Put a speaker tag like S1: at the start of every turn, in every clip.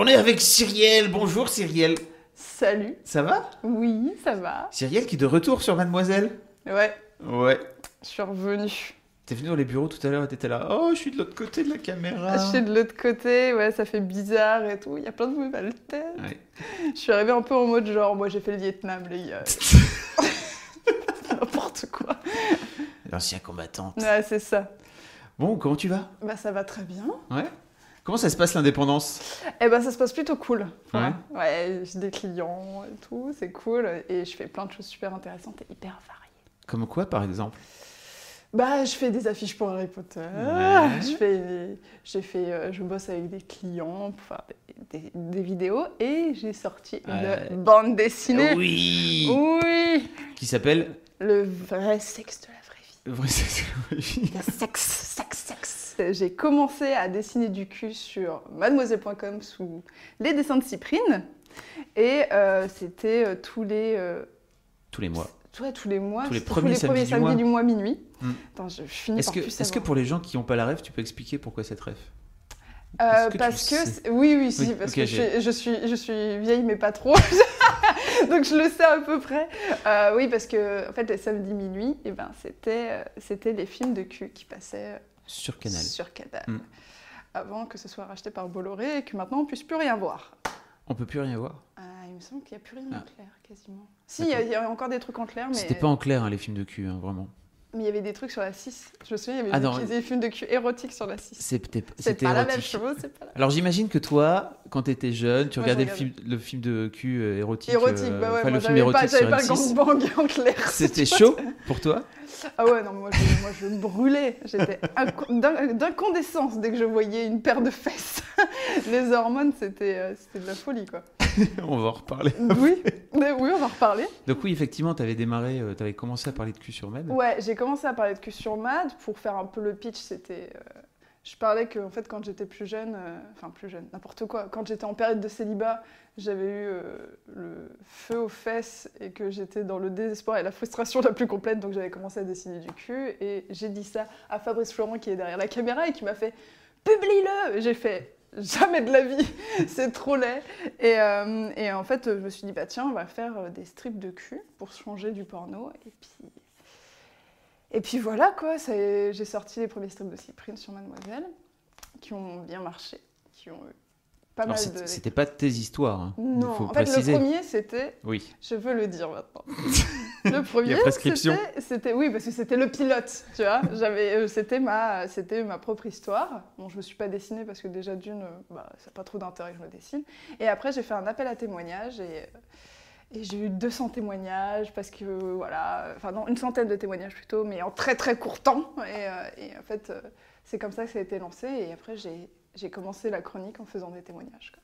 S1: On est avec Cyrielle. Bonjour Cyrielle.
S2: Salut.
S1: Ça va?
S2: Oui, ça va.
S1: Cyrielle qui est de retour sur Mademoiselle.
S2: Ouais,
S1: Ouais.
S2: je suis revenue.
S1: T'es venu dans les bureaux tout à l'heure et t'étais là. Oh, je suis de l'autre côté de la caméra.
S2: Je suis de l'autre côté, ouais, ça fait bizarre et tout. Il y a plein de nouvelles têtes.
S1: Ouais.
S2: Je suis arrivée un peu en mode genre, moi j'ai fait le Vietnam, les gars. N'importe quoi.
S1: L'ancien combattante.
S2: Ouais, c'est ça.
S1: Bon, comment tu vas?
S2: Bah, ça va très bien.
S1: Ouais. Comment ça se passe l'indépendance?
S2: Eh ben, ça se passe plutôt cool.
S1: Ouais.
S2: Ouais, j'ai des clients et tout, c'est cool. Et je fais plein de choses super intéressantes et hyper variées.
S1: Comme quoi, par exemple?
S2: Bah, je fais des affiches pour Harry Potter.
S1: Ouais.
S2: Je fais, j'ai fait, euh, je bosse avec des clients pour faire des, des- des vidéos et j'ai sorti
S1: Ouais.
S2: une bande dessinée.
S1: Oui
S2: Oui.
S1: Qui s'appelle?
S2: Le vrai sexe de la vraie vie.
S1: Le vrai sexe. Oui.
S2: Le sexe, sexe, sexe. J'ai commencé à dessiner du cul sur mademoiselle.com sous les dessins de Cyprine. Et euh, c'était euh, tous les euh,
S1: Tous les mois.
S2: ouais, tous les mois,
S1: Tous les
S2: c'était
S1: premiers samedis du mois.
S2: minuit.
S1: Hmm.
S2: Attends, je finis
S1: Est-ce
S2: par
S1: que,
S2: plus
S1: est-ce que
S2: savoir.
S1: pour les gens qui n'ont pas la rêve, tu peux expliquer pourquoi cette rêve?
S2: Euh,
S1: Est-ce que tu
S2: parce
S1: le
S2: que
S1: sais?
S2: c'est- oui oui si
S1: Oui,
S2: parce
S1: ok,
S2: que je
S1: j'ai-
S2: suis, je suis je suis vieille mais pas trop donc je le sais à peu près Euh, oui parce que en fait les samedis minuit et ben c'était euh, c'était les films de cul qui passaient
S1: Sur Canal.
S2: sur Canal
S1: Hmm.
S2: avant que ce soit racheté par Bolloré et que maintenant on puisse plus rien voir
S1: On peut plus rien voir.
S2: Ah, il me semble qu'il n'y a plus rien
S1: Ah.
S2: en clair quasiment si il y, y a encore des trucs en clair mais
S1: C'était pas en clair, hein, les films de cul, hein, vraiment.
S2: Mais il y avait des trucs sur la 6 je me souviens il y avait
S1: Ah,
S2: des, films de cul érotiques sur la 6
S1: C'était
S2: pas la même chose pas la
S1: Alors j'imagine que toi, quand tu étais jeune, tu
S2: Moi,
S1: regardais le film,
S2: regardais.
S1: le film de cul euh, érotique.
S2: érotique
S1: euh,
S2: bah ouais
S1: enfin,
S2: moi
S1: le film
S2: pas,
S1: érotique
S2: j'avais
S1: sur
S2: pas le
S1: M6.
S2: gangbang en clair
S1: C'était chaud pour toi?
S2: Ah ouais, non, moi je, moi, je brûlais. J'étais d'incandescence dès que je voyais une paire de fesses. Les hormones, c'était euh, c'était de la folie, quoi.
S1: On va en reparler.
S2: Oui, mais oui, on va en reparler.
S1: Donc oui, effectivement, tu avais démarré, tu avais commencé à parler de cul sur Med.
S2: Ouais, j'ai commencé à parler de cul sur Mad. Pour faire un peu le pitch, c'était... euh, je parlais que, en fait, quand j'étais plus jeune, euh, enfin plus jeune, n'importe quoi, quand j'étais en période de célibat, j'avais eu euh, le feu aux fesses et que j'étais dans le désespoir et la frustration la plus complète, donc j'avais commencé à dessiner du cul et j'ai dit ça à Fabrice Florent qui est derrière la caméra et qui m'a fait publie-le. J'ai fait jamais de la vie, c'est trop laid. Et, euh, et en fait, je me suis dit bah tiens, on va faire euh, des strips de cul pour changer du porno et puis et puis voilà quoi, j'ai sorti les premiers strips de Cyprine sur Mademoiselle, qui ont bien marché, qui ont eu pas
S1: Alors
S2: mal de...
S1: c'était pas tes histoires, hein.
S2: Non,
S1: faut
S2: en fait le premier c'était,
S1: Oui.
S2: je veux le dire maintenant, le premier c'était- oui parce que c'était le pilote, tu vois, j'avais, euh, c'était ma, c'était ma propre histoire, bon je me suis pas dessinée parce que déjà d'une, euh, bah, ça n'a pas trop d'intérêt que je me dessine, et après j'ai fait un appel à témoignages et... euh, et j'ai eu 200 témoignages parce que voilà, enfin non, une centaine de témoignages plutôt, mais en très très court temps. Et, et en fait, c'est comme ça que ça a été lancé. Et après, j'ai j'ai commencé la chronique en faisant des témoignages. quoi.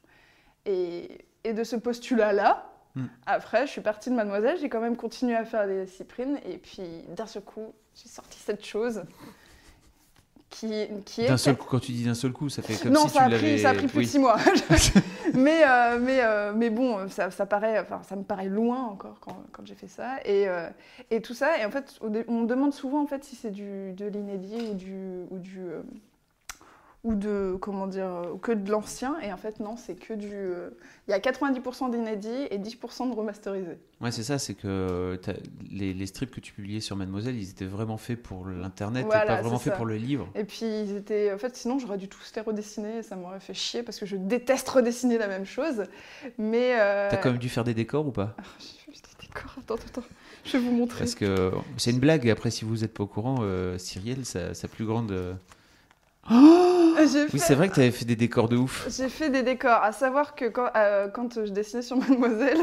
S2: Et, et de ce postulat-là,
S1: Hmm.
S2: après, je suis partie de Mademoiselle, j'ai quand même continué à faire des cyprines. Et puis, d'un seul coup, j'ai sorti cette chose qui, qui est
S1: D'un seul coup, quand tu dis d'un seul coup, ça fait comme
S2: non,
S1: si
S2: ça,
S1: tu
S2: a pris, ça a pris plus
S1: oui.
S2: de six mois. mais, euh, mais, euh, mais bon, ça, ça, paraît, enfin, ça me paraît loin encore quand, quand j'ai fait ça. Et, euh, et tout ça, et en fait, on me demande souvent en fait, si c'est du, de l'inédit ou du. Ou du ou de comment dire ou que de l'ancien et en fait non c'est que du euh, il y a 90% d'inédit et 10% de remasterisé
S1: Ouais, c'est ça, c'est que t'as- les, les strips que tu publiais sur Mademoiselle, ils étaient vraiment faits pour l'internet
S2: Voilà,
S1: et pas vraiment faits pour le livre.
S2: et puis ils étaient en fait sinon j'aurais dû tous les redessiner et ça m'aurait fait chier parce que je déteste redessiner la même chose mais euh,
S1: T'as quand même dû faire des décors ou pas?
S2: J'ai fait des décors. Attends, attends, attends. Je vais vous montrer.
S1: Parce que c'est une blague, et après, si vous n'êtes pas au courant, euh, Cyrielle, sa, sa plus grande. euh, Oh Oui, c'est vrai que tu avais fait des décors de ouf.
S2: J'ai fait des décors. À savoir que quand, euh, quand je dessinais sur Mademoiselle,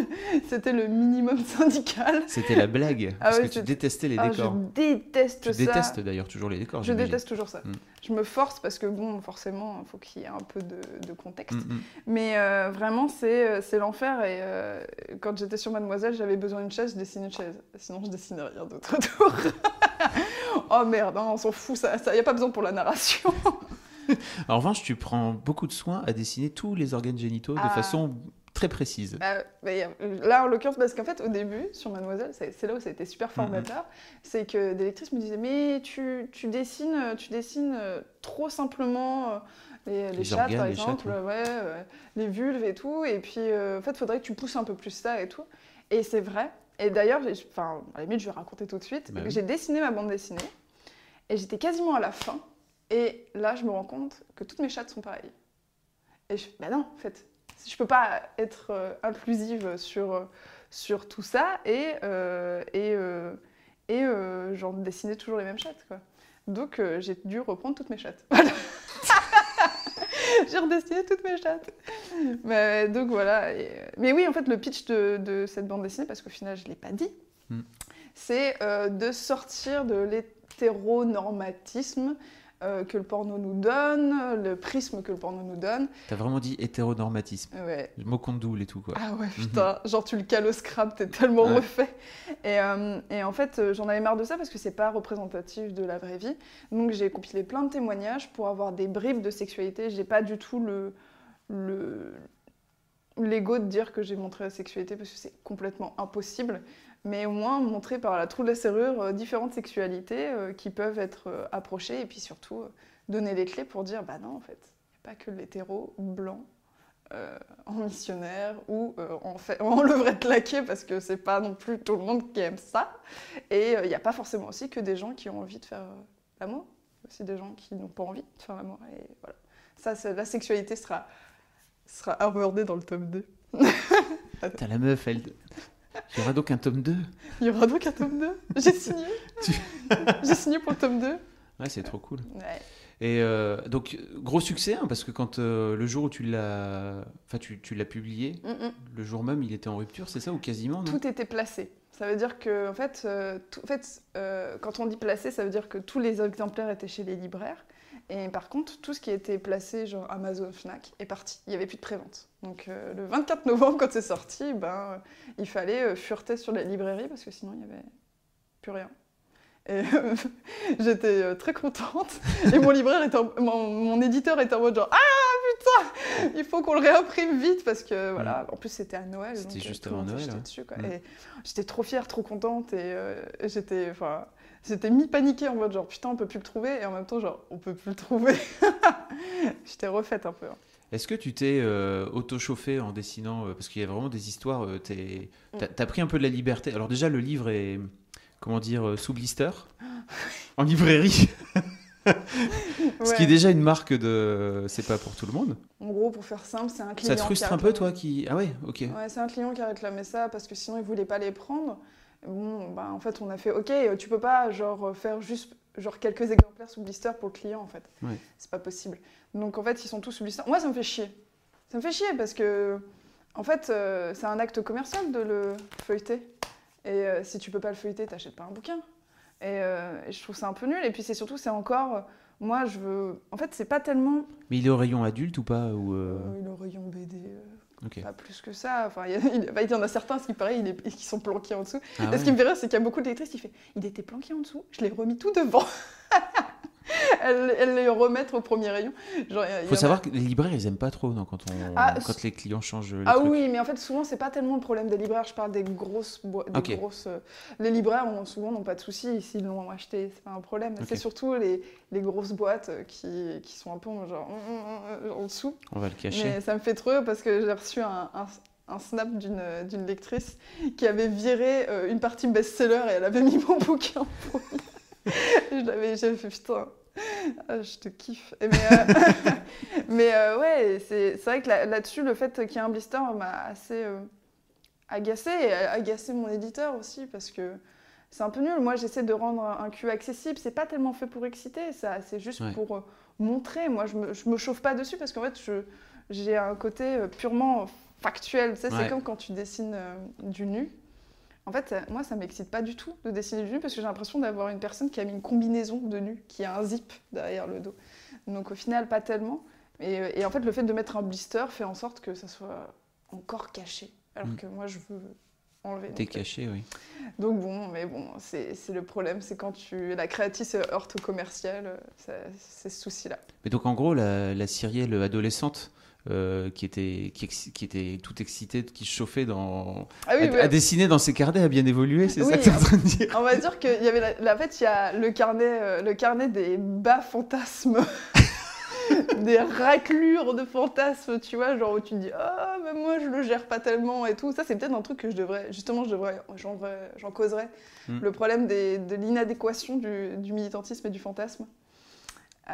S2: c'était le minimum syndical.
S1: C'était la blague.
S2: Ah
S1: parce
S2: ouais,
S1: que tu détestais les
S2: Ah,
S1: décors.
S2: je déteste
S1: Tu
S2: ça.
S1: détestes d'ailleurs toujours les décors.
S2: Je déteste toujours ça.
S1: Mm.
S2: Je me force parce que, bon, forcément, il faut qu'il y ait un peu de, de contexte.
S1: Mm, mm.
S2: Mais euh, vraiment, c'est euh, c'est l'enfer. Et euh, quand j'étais sur Mademoiselle, j'avais besoin d'une chaise, je dessinais une chaise. Sinon, je dessinais rien d'autre autour. oh merde, hein, on s'en fout, ça n'y a pas besoin pour la narration.
S1: En revanche, tu prends beaucoup de soin à dessiner tous les organes génitaux de
S2: Ah.
S1: façon très précise.
S2: Euh, mais, euh, là, en l'occurrence, parce qu'en fait, au début, sur Mademoiselle, c'est là où ça a été super formateur, c'est que des lectrices me disaient Mais tu, tu dessines, tu dessines euh, trop simplement euh, les, les
S1: Les
S2: chattes,
S1: organes,
S2: par
S1: les
S2: exemple, ouais, euh, les vulves et tout. Et puis, euh, en fait, il faudrait que tu pousses un peu plus ça et tout. Et c'est vrai. Et d'ailleurs, enfin, à la limite, je vais raconter tout de suite.
S1: Bah oui.
S2: J'ai dessiné ma bande dessinée et j'étais quasiment à la fin. Et là, je me rends compte que toutes mes chattes sont pareilles. Et je bah non, en fait, je peux pas être euh, inclusive sur, euh, sur tout ça et, euh, et, euh, et genre dessiner toujours les mêmes chattes, quoi. Donc, j'ai dû reprendre toutes mes chattes. J'ai redessiné toutes mes chattes. Mais, donc, voilà. et- mais oui, en fait, le pitch de, de cette bande dessinée, parce qu'au final, je l'ai pas dit,
S1: Mm.
S2: c'est de sortir de l'hétéronormatisme euh, que le porno nous donne, le prisme que le porno nous donne.
S1: T'as vraiment dit hétéronormatisme.
S2: Ouais.
S1: Le mot condoule et tout quoi.
S2: Ah ouais, putain, genre tu le cales au scrap, t'es tellement
S1: Ouais.
S2: refait. Et, euh, et en fait, euh, j'en avais marre de ça parce que c'est pas représentatif de la vraie vie. Donc j'ai compilé plein de témoignages pour avoir des bribes de sexualité. J'ai pas du tout le le l'ego de dire que j'ai montré la sexualité parce que c'est complètement impossible. Mais au moins montrer par la trou de la serrure euh, différentes sexualités euh, qui peuvent être euh, approchées et puis surtout euh, donner les clés pour dire bah non en fait, il n'y a pas que l'hétéro blanc euh, en missionnaire ou euh, en, fait, en levrette laquée parce que c'est pas non plus tout le monde qui aime ça. Et il n'y a pas forcément aussi que des gens qui ont envie de faire euh, l'amour, aussi des gens qui n'ont pas envie de faire l'amour. Et voilà. Ça, la sexualité sera, sera abordée dans le tome 2.
S1: T'as la meuf, elle. Il y aura donc un tome 2.
S2: Il y aura donc un tome 2 J'ai signé
S1: Tu-
S2: J'ai signé pour le tome 2
S1: Ouais, c'est trop cool.
S2: Ouais.
S1: Et euh, donc, gros succès, hein, parce que quand euh, le jour où tu l'as enfin, tu, tu l'as publié,
S2: Mm, mm.
S1: le jour même, il était en rupture, c'est ça, ou quasiment
S2: Tout était placé. Ça veut dire que, en fait, euh, tout- en fait quand on dit placé, ça veut dire que tous les exemplaires étaient chez les libraires. Et par contre, tout ce qui était placé, genre Amazon, Fnac, est parti. Il n'y avait plus de prévente. Donc euh, le 24 novembre, quand c'est sorti, ben, euh, il fallait euh, fureter sur les librairies parce que sinon, il n'y avait plus rien. Et euh, j'étais très contente. Et mon libraire était en- mon, mon éditeur était en mode genre Ah putain Il faut qu'on le réimprime vite parce que voilà. En plus, c'était à Noël.
S1: C'était juste avant Noël, ouais.
S2: dessus, quoi. Et j'étais trop fière, trop contente. Et euh, j'étais. Enfin. J'étais mi-paniquée en mode genre putain on peut plus le trouver et en même temps genre on peut plus le trouver. J'étais refaite un peu. hein.
S1: Est-ce que tu t'es euh, auto-chauffé en dessinant euh, Parce qu'il y a vraiment des histoires, euh, t'es- t'as pris un peu de la liberté. Alors déjà, le livre est, comment dire, euh, sous blister, en librairie. Ce qui est déjà une marque de... C'est pas pour tout le monde.
S2: En gros pour faire simple c'est un client.
S1: Ça te
S2: qui
S1: frustre
S2: a
S1: un peu, toi, qui... Ah ouais, ok.
S2: Ouais, c'est un client qui a réclamé ça parce que sinon il voulait pas les prendre. Bon, bah, en fait, on a fait OK, euh, tu peux pas genre faire juste genre quelques exemplaires sous blister pour le client en fait.
S1: Ouais.
S2: C'est pas possible. Donc en fait, ils sont tous sous blister. Moi, ça me fait chier. Ça me fait chier parce que en fait, euh, c'est un acte commercial de le feuilleter. Et euh, si tu peux pas le feuilleter, t'achètes pas un bouquin. Et, euh, et je trouve ça un peu nul. Et puis c'est surtout, c'est encore, euh, moi, je veux. En fait, c'est pas tellement
S1: Mais il est au rayon adulte ou pas ou euh,
S2: euh, le rayon BD. Pas plus que ça. Enfin, il y, a- il- bah, y en a certains, ce qui paraît, il est- qui sont planqués en dessous.
S1: Ah
S2: Et
S1: ouais.
S2: ce qui me fait rire, c'est qu'il y a beaucoup de lectrices qui fait Il était planqué en dessous, je l'ai remis tout devant. elles, elles les remettent au premier rayon. Genre, il
S1: Faut
S2: a-
S1: savoir que les libraires, ils aiment pas trop non, quand, on...
S2: Ah,
S1: quand les clients changent les
S2: Ah
S1: trucs.
S2: oui, mais en fait, souvent, c'est pas tellement le problème des libraires. Je parle des grosses boîtes. Grosses, euh, Les libraires, ont, souvent, n'ont pas de soucis s'ils l'ont acheté. C'est pas un problème. C'est surtout les, les grosses boîtes euh, qui, qui sont un peu genre euh, en dessous.
S1: On va le cacher.
S2: Mais ça me fait trop parce que j'ai reçu un, un- un snap d'une lectrice qui avait viré euh, une partie best-seller et elle avait mis mon bouquin pour je l'avais j'ai fait putain. Ah, je te kiffe. Mais euh, mais, euh, ouais, c'est vrai que là- là-dessus, le fait qu'il y ait un blister m'a assez euh, agacé et agacé mon éditeur aussi parce que c'est un peu nul. Moi, j'essaie de rendre un, cul accessible. C'est pas tellement fait pour exciter, ça. C'est juste
S1: Ouais.
S2: pour, euh, montrer. Moi, je me, je me chauffe pas dessus parce qu'en fait, j'ai un côté purement factuel. Tu sais,
S1: Ouais.
S2: c'est comme quand tu dessines euh, du nu. En fait, euh, moi, ça m'excite pas du tout de dessiner du nu parce que j'ai l'impression d'avoir une personne qui a mis une combinaison de nu, qui a un zip derrière le dos. Donc au final, pas tellement. Et, euh, et en fait, le fait de mettre un blister fait en sorte que ça soit encore caché. Alors
S1: Mm.
S2: que moi, je veux enlever.
S1: T'es
S2: euh,
S1: caché, oui.
S2: donc bon, mais bon, c'est le problème, c'est quand tu la créatrice se heurte au commercial, euh, c'est ce souci-là.
S1: Mais donc en gros, la, la Cyrielle adolescente euh, qui, était, qui, ex- qui était chauffait dans,
S2: Ah oui,
S1: à,
S2: ouais.
S1: à dessiner dans ses carnets, a bien évolué, c'est
S2: Oui,
S1: ça que tu es en train de dire
S2: on va dire qu'il y avait la, la- en fait, il y a le carnet, euh, le carnet des bas fantasmes. des raclures de fantasmes, tu vois, genre où tu te dis ah mais moi je le gère pas tellement et tout. Ça c'est peut-être un truc que je devrais, justement je devrais, j'en causerais.
S1: Mm.
S2: Le problème des- de l'inadéquation du, du militantisme et du fantasme. Euh,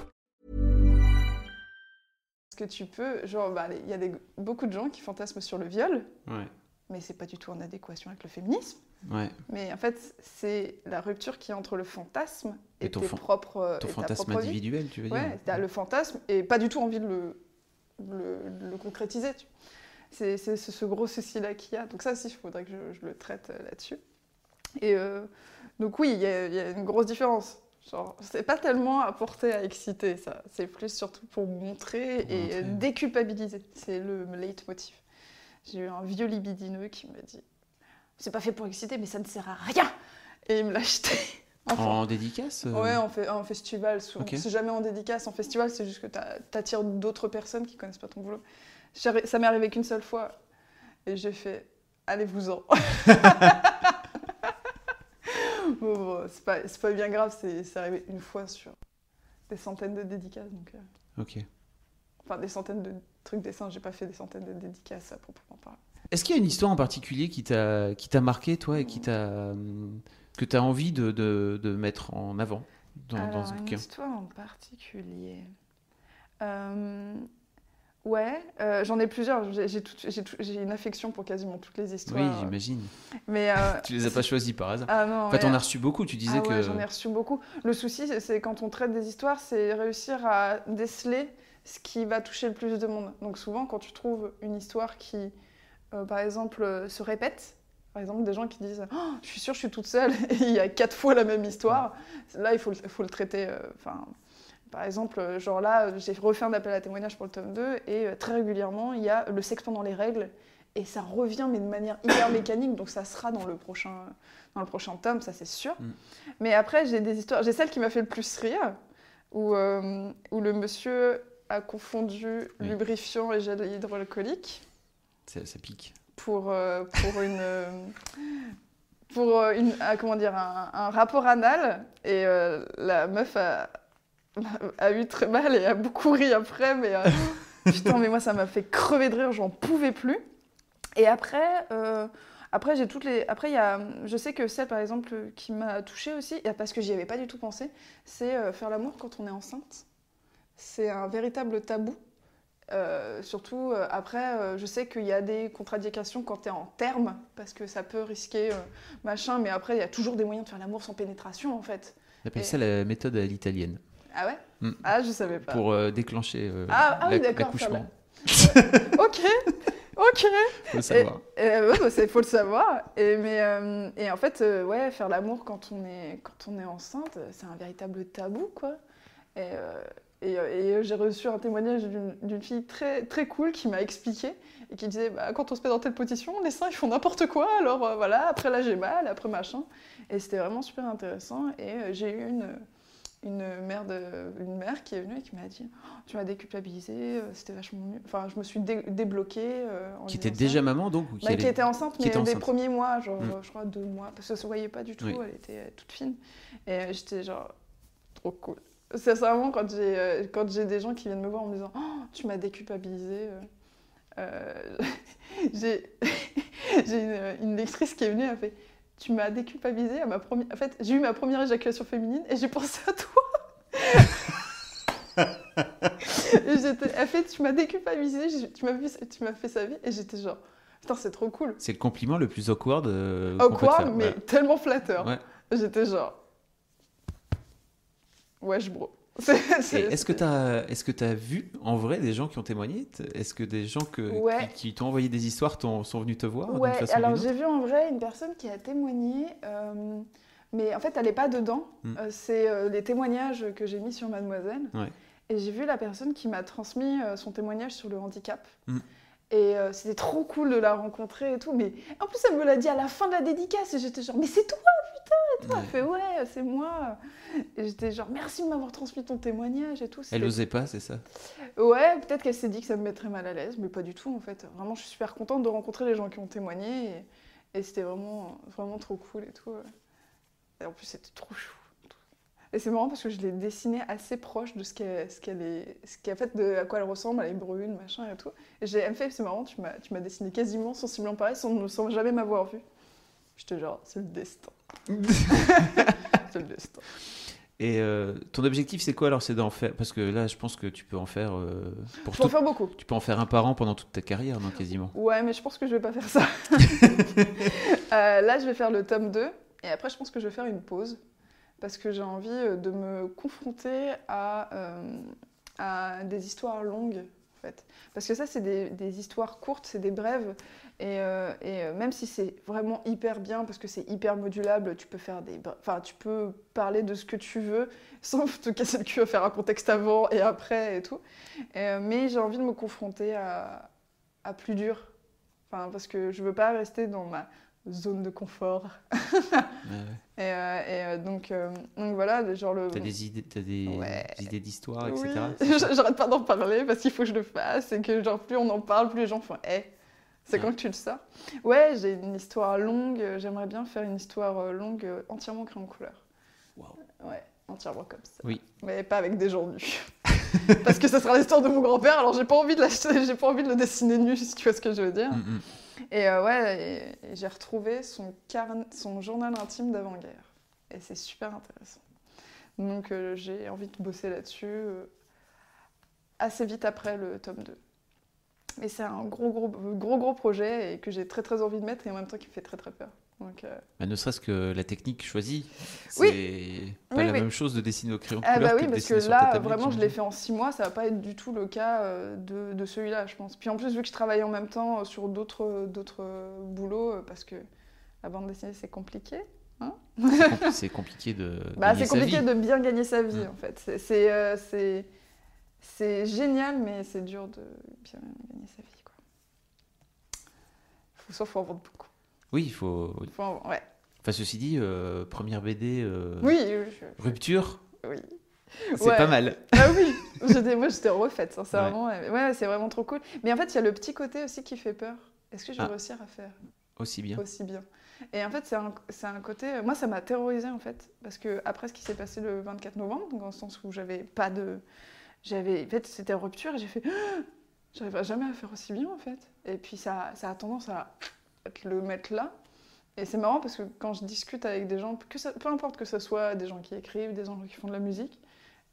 S2: ce que tu peux, genre, bah, il y a des- beaucoup de gens qui fantasment sur le viol,
S1: Ouais,
S2: mais c'est pas du tout en adéquation avec le féminisme.
S1: ouais.
S2: Mais en fait, c'est la rupture qui est entre le fantasme et,
S1: Et ton
S2: tes
S1: fan-
S2: propres, euh,
S1: Ton
S2: et ta
S1: fantasme
S2: propre vie.
S1: individuel, tu veux dire
S2: Ouais, t'as le fantasme et pas du tout envie de le, le, le concrétiser. C'est ce, gros souci-là qu'il y a. Donc ça aussi, il faudrait que je, je le traite euh, là-dessus. Et euh, donc oui, il y, a- il y a une grosse différence. Genre, c'est pas tellement apporté à exciter, ça. C'est plus surtout pour montrer
S1: Pour
S2: et
S1: montrer.
S2: déculpabiliser. C'est le leitmotiv. J'ai eu un vieux libidineux qui m'a dit C'est pas fait pour exciter, mais ça ne sert à rien Et il me l'a acheté. Enfin,
S1: En dédicace euh,
S2: Ouais, en, fait, en festival, souvent. C'est jamais en dédicace. En festival, c'est juste que t'a- t'attires d'autres personnes qui connaissent pas ton boulot. Ça m'est arrivé qu'une seule fois. Et j'ai fait Allez-vous-en. bon, c'est pas, c'est pas bien grave, c'est arrivé une fois sur des centaines de dédicaces. Donc, euh,
S1: Ok.
S2: enfin, des centaines de trucs dessins. J'ai pas fait des centaines de dédicaces à proprement parler.
S1: Est-ce qu'il y a une histoire en particulier qui t'a qui t'a marqué, toi, et qui t'a hum, que tu as envie de, de, de mettre en avant dans, ce
S2: une histoire en particulier. Euh, ouais, euh, j'en ai plusieurs. J'ai une affection pour quasiment toutes les histoires.
S1: Oui, j'imagine.
S2: Mais euh,
S1: Tu les as pas choisis par hasard.
S2: ah non,
S1: Enfin, t'en
S2: ouais.
S1: as reçu beaucoup, tu disais
S2: Ah ouais,
S1: que.
S2: j'en ai reçu beaucoup. Le souci, c'est- quand on traite des histoires, c'est réussir à déceler ce qui va toucher le plus de monde. Donc souvent, quand tu trouves une histoire qui, euh, par exemple, euh, se répète, par exemple, des gens qui disent Oh, Je suis sûre, je suis toute seule, et il y a quatre fois la même histoire », là, il faut le, faut le traiter. euh, Enfin, par exemple, euh, genre là, euh, j'ai refait un appel à témoignage pour le tome 2, et euh, très régulièrement, il y a le sexe pendant les règles, et ça revient, mais de manière hyper mécanique, donc ça sera dans le prochain, dans le prochain tome, ça c'est sûr.
S1: Mm.
S2: Mais après, j'ai des histoires. J'ai celle qui m'a fait le plus rire, où, euh, où le monsieur a confondu
S1: Oui.
S2: lubrifiant et gel hydroalcoolique
S1: Ça, ça pique.
S2: pour, euh, pour une. pour une, ah, comment dire, un, un rapport anal. Et euh, la meuf a, a eu très mal et a beaucoup ri après. Mais euh, putain, mais moi, ça m'a fait crever de rire, j'en pouvais plus. Et après. euh, après, j'ai toutes les. Après, il y a. Je sais que celle, par exemple, qui m'a touchée aussi, parce que j'y avais pas du tout pensé, c'est euh, faire l'amour quand on est enceinte. C'est un véritable tabou. Euh, surtout après, je sais qu'il y a des contre-indications quand tu es en terme, parce que ça peut risquer machin, mais après, il y a toujours des moyens de faire l'amour sans pénétration en fait.
S1: On appelle
S2: Et-
S1: ça la méthode à l'italienne.
S2: Ah ouais
S1: Mm.
S2: Ah, je savais pas.
S1: Pour euh, déclencher euh,
S2: Ah, ah oui,
S1: l'accouchement.
S2: ok, ok.
S1: Faut le savoir.
S2: Et, ouais, bah, faut le savoir. Et, mais, euh, et en fait, ouais, faire l'amour quand on est, quand on est enceinte, c'est un véritable tabou, quoi. Et, et, j'ai reçu un témoignage d'une fille très, très cool qui m'a expliqué et qui disait bah, quand on se met dans telle position, les seins ils font n'importe quoi, alors voilà, après là j'ai mal, après machin. Et c'était vraiment super intéressant. Et j'ai eu une, une mère, de, une mère qui est venue et qui m'a dit Oh, Tu m'as déculpabilisée, euh, c'était vachement mieux. Enfin, je me suis dé- débloquée. euh, en
S1: Qui était
S2: ça.
S1: déjà maman donc ou qui
S2: Bah,
S1: allait-
S2: qui était enceinte,
S1: qui
S2: mais
S1: était
S2: des
S1: enceinte.
S2: premiers mois, genre,
S1: Mm.
S2: je crois deux mois, parce que ça se voyait pas du tout,
S1: Oui.
S2: elle était euh, toute fine. Et j'étais genre, trop cool. C'est vraiment quand j'ai quand j'ai des gens qui viennent me voir en me disant, oh, tu m'as déculpabilisée. euh, j'ai j'ai une, une lectrice qui est venue, elle a fait, tu m'as déculpabilisée à ma première. En fait, j'ai eu ma première éjaculation féminine et j'ai pensé à toi. elle fait, tu m'as déculpabilisée, tu m'as fait, tu m'as fait sa vie, et j'étais genre, putain, c'est trop cool.
S1: C'est le compliment le plus awkward euh,
S2: Awkward, mais
S1: Ouais.
S2: tellement flatteur.
S1: Ouais.
S2: J'étais genre. Wesh, bro.
S1: Est-ce que tu as, vu en vrai des gens qui ont témoigné? Est-ce que des gens que,
S2: Ouais.
S1: qui, qui t'ont envoyé des histoires sont venus te voir
S2: Ouais,
S1: façon
S2: alors j'ai vu en vrai une personne qui a témoigné, euh, mais en fait elle n'est pas dedans.
S1: Mm.
S2: Euh, c'est euh, les témoignages que j'ai mis sur Mademoiselle.
S1: Ouais.
S2: Et j'ai vu la personne qui m'a transmis son témoignage sur le handicap.
S1: Mm.
S2: Et c'était trop cool de la rencontrer et tout. Mais en plus, elle me l'a dit à la fin de la dédicace. Et j'étais genre, mais c'est toi, tout. Elle
S1: Ouais.
S2: fait, ouais, c'est moi. Et j'étais genre, merci de m'avoir transmis ton témoignage et tout.
S1: Elle osait pas, c'est ça?
S2: Ouais, peut-être qu'elle s'est dit que ça me mettrait mal à l'aise, mais pas du tout en fait. Vraiment, je suis super contente de rencontrer les gens qui ont témoigné et, et c'était vraiment, vraiment trop cool et tout. Et en plus, c'était trop chou. Et c'est marrant parce que je l'ai dessinée assez proche de ce qu'elle ce qu'elle est, ce qu'en fait de à quoi elle ressemble, elle est brune, machin et tout. Et j'ai, elle me fait, c'est marrant, tu m'as, tu m'as dessiné quasiment sensiblement pareil sans, sans jamais m'avoir vu. J'étais genre, c'est le destin. c'est le destin.
S1: Et euh, ton objectif, c'est quoi alors? C'est d'en faire Parce que là, je pense que tu peux en faire euh, pour
S2: Je peux en faire beaucoup.
S1: Tu peux en faire un par an pendant toute ta carrière, non quasiment?
S2: Ouais, mais je pense que je vais pas faire ça. Euh, là, je vais faire le tome 2. Et après, je pense que je vais faire une pause. Parce que j'ai envie euh, de me confronter à, à des histoires longues, en fait. Parce que ça, c'est des, des histoires courtes, c'est des brèves. Et, euh, et, euh, même si c'est vraiment hyper bien, parce que c'est hyper modulable, tu peux faire des... Enfin, tu peux parler de ce que tu veux, sans te casser le cul à faire un contexte avant et après et tout. Euh, mais j'ai envie de me confronter à, à plus dur. Enfin, parce que je veux pas rester dans ma zone de confort.
S1: Ouais.
S2: Et, et, donc, donc voilà, genre le.
S1: T'as des idées, t'as des
S2: Ouais.
S1: idées d'histoire,
S2: Oui,
S1: etc.
S2: j'arrête pas d'en parler parce qu'il faut que je le fasse et que genre plus on en parle, plus les gens font Eh, c'est quand que tu le sors? Ouais, j'ai une histoire longue, j'aimerais bien faire une histoire euh, longue euh, entièrement créée en couleur.
S1: Waouh.
S2: Ouais, entièrement comme ça.
S1: Oui.
S2: Mais pas avec des gens nus. parce que ça sera l'histoire de mon grand-père, alors j'ai pas envie de j'ai pas envie de le dessiner nu, si tu vois ce que je veux dire.
S1: Mm, mm.
S2: Et euh, ouais, j'ai retrouvé son, carn- son journal intime d'avant-guerre. Et c'est super intéressant. Donc euh, j'ai envie de bosser là-dessus euh, assez vite après le tome 2. Mais c'est un gros, gros, gros, gros projet et que j'ai très, très envie de mettre et en même temps qui me fait très, très peur. Donc, euh,
S1: Bah, ne serait-ce que la technique choisie, c'est
S2: Oui.
S1: pas
S2: Oui,
S1: la
S2: oui.
S1: même chose de dessiner au crayon de
S2: Ah
S1: couleur
S2: bah oui, parce que là,
S1: tablette,
S2: vraiment, je l'ai fait en six mois, ça va pas être du tout le cas euh, de, de celui-là, je pense. Puis en plus, vu que je travaille en même temps euh, sur d'autres d'autres boulots, parce que la bande dessinée, c'est compliqué.
S1: C'est compli- C'est compliqué de.
S2: Bah, c'est
S1: sa
S2: compliqué
S1: vie.
S2: de bien gagner sa vie,
S1: Mm.
S2: en fait. C'est- C'est euh, génial, mais c'est dur de bien gagner sa vie, quoi. Faut, soit faut en vendre beaucoup.
S1: Oui, il faut.
S2: Faut en- ouais.
S1: Enfin, ceci dit, euh, première BD, euh,
S2: Oui, oui, je-
S1: rupture,
S2: oui.
S1: c'est
S2: Ouais.
S1: pas mal.
S2: Ah oui, J'étais- moi j'étais refaite, sincèrement. Ouais, ouais, c'est vraiment trop cool. Mais en fait, il y a le petit côté aussi qui fait peur. Est-ce que je vais
S1: Ah.
S2: réussir à faire
S1: Aussi bien.
S2: aussi bien Et en fait, c'est un, c'est un côté. Moi, ça m'a terrorisée en fait. Parce que après ce qui s'est passé le 24 novembre, donc dans le sens où j'avais pas de. J'avais. En fait, c'était rupture et j'ai fait. J'arriverai jamais à faire aussi bien en fait. Et puis ça, ça a tendance à te le mettre là. Et c'est marrant parce que quand je discute avec des gens, peu importe que ce soit des gens qui écrivent, des gens qui font de la musique,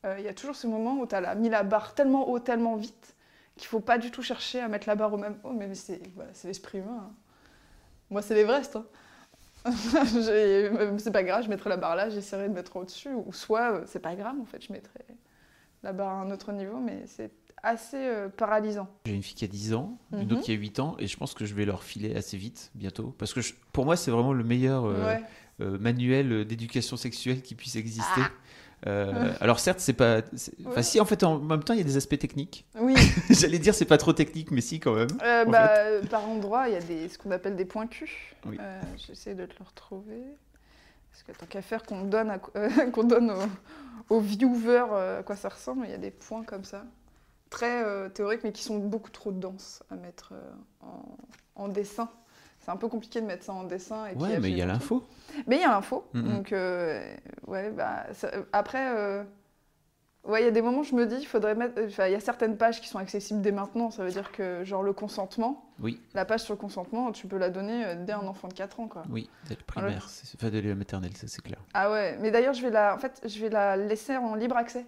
S2: euh, il y a toujours ce moment où tu as mis la barre tellement haut, tellement vite, qu'il faut pas du tout chercher à mettre la barre au même haut. Mais c'est voilà, l'esprit humain. hein. Moi, c'est l'Everest. Hein. Euh, c'est pas grave, je mettrai la barre là, j'essaierai de mettre au-dessus. Ou soit, euh, c'est pas grave, en fait, je mettrai barre à un autre niveau, mais c'est assez euh, paralysant.
S1: J'ai une fille qui a 10 ans, une
S2: Mhm.
S1: autre qui a 8 ans, et je pense que je vais leur filer assez vite, bientôt. Parce que je- pour moi, c'est vraiment le meilleur euh,
S2: Ouais.
S1: euh, manuel d'éducation sexuelle qui puisse exister.
S2: Ah.
S1: Euh, alors certes, c'est pas... Enfin si, en fait, en même temps, il y a des aspects techniques.
S2: Oui,
S1: J'allais dire, c'est pas trop technique, mais si, quand même.
S2: Euh,
S1: en
S2: bah, par endroit, il y a des, ce qu'on appelle des points Q.
S1: Oui.
S2: Euh, J'essaie de te le retrouver. Parce que tant qu'à faire qu'on donne, à- euh, qu'on donne aux, aux viewers euh, à quoi ça ressemble, il y a des points comme ça, très euh, théoriques, mais qui sont beaucoup trop denses à mettre en, en dessin. C'est un peu compliqué de mettre ça en dessin. Et
S1: Ouais, mais il y a l'info.
S2: mais il y a l'info. Donc, euh, ouais, bah, ça- après, euh, ouais, il y a des moments où je me dis, il faudrait mettre. Enfin, il y a certaines pages qui sont accessibles dès maintenant. Ça veut dire que, genre, le consentement,
S1: Oui,
S2: la page sur le consentement, tu peux la donner euh, dès un enfant de 4 ans, quoi.
S1: oui, dès le primaire, enfin dès la maternelle, ça c'est clair.
S2: Ah ouais, mais d'ailleurs, je vais la, en fait, je vais la laisser en libre accès.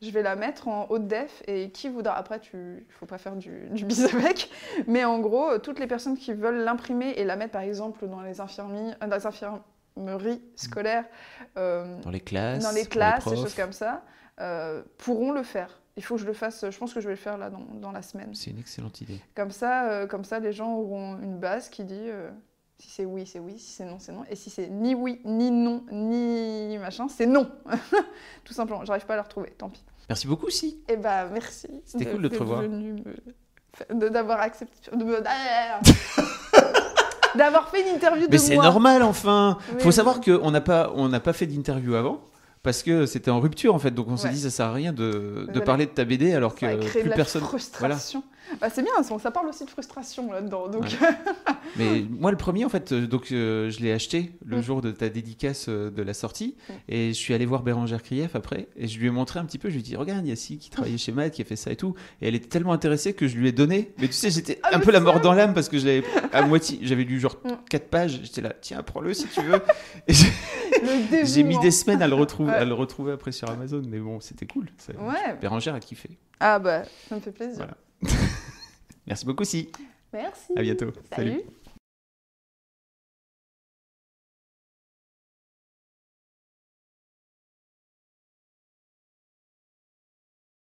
S2: Je vais la mettre en haute def et qui voudra. Après, tu, faut pas faire du, du bis avec, mais en gros, euh, toutes les personnes qui veulent l'imprimer et la mettre, par exemple, dans les infirmeries, euh, dans les infirmeries scolaires, euh,
S1: Dans les classes,
S2: dans les classes, des choses comme ça, euh, pourront le faire. Il faut que je le fasse. Je pense que je vais le faire là dans, dans la semaine.
S1: C'est une excellente idée.
S2: Comme ça, euh, comme ça, les gens auront une base qui dit euh, si c'est oui, c'est oui, si c'est non, c'est non, et si c'est ni oui, ni non, ni machin, c'est non. Tout simplement. J'arrive pas à la retrouver. Tant pis.
S1: Merci beaucoup, si.
S2: Eh ben, merci.
S1: C'était cool de te revoir.
S2: D'avoir accepté. de me- D'avoir fait une interview de
S1: Mais c'est normal, enfin.
S2: Oui,
S1: Faut
S2: oui.
S1: savoir qu'on n'a pas, on n'a pas fait d'interview avant. Parce que c'était en rupture en fait, donc on s'est
S2: Ouais.
S1: dit ça sert à rien de, de
S2: Voilà.
S1: parler de ta BD alors que
S2: Ça
S1: plus
S2: de la
S1: personne. Voilà.
S2: frustration. Bah, c'est bien, ça ça parle aussi de frustration là-dedans. Donc,
S1: Mais moi, le premier, en fait, euh, donc euh, je l'ai acheté le
S2: Mm.
S1: jour de ta dédicace euh, de la sortie,
S2: Mm.
S1: et je suis allé voir Bérangère Krief après, et je lui ai montré un petit peu. Je lui ai dit, regarde, il y a Si qui travaillait chez Matt, qui a fait ça et tout, et elle était tellement intéressée que je lui ai donné. Mais tu sais, j'étais
S2: Ah,
S1: un peu la mort dans l'âme parce que j'avais à moitié, j'avais lu genre
S2: Mm.
S1: quatre pages. J'étais là, tiens, prends-le si tu veux. Et j'ai- mis des semaines à le retrouver,
S2: Ouais.
S1: à le retrouver après sur Amazon, mais bon, c'était cool. Ça-
S2: Ouais.
S1: Bérangère a kiffé.
S2: Ah bah, ça me fait plaisir.
S1: Voilà. Merci beaucoup, Si.
S2: Merci.
S1: À bientôt.
S2: Salut.
S1: Salut.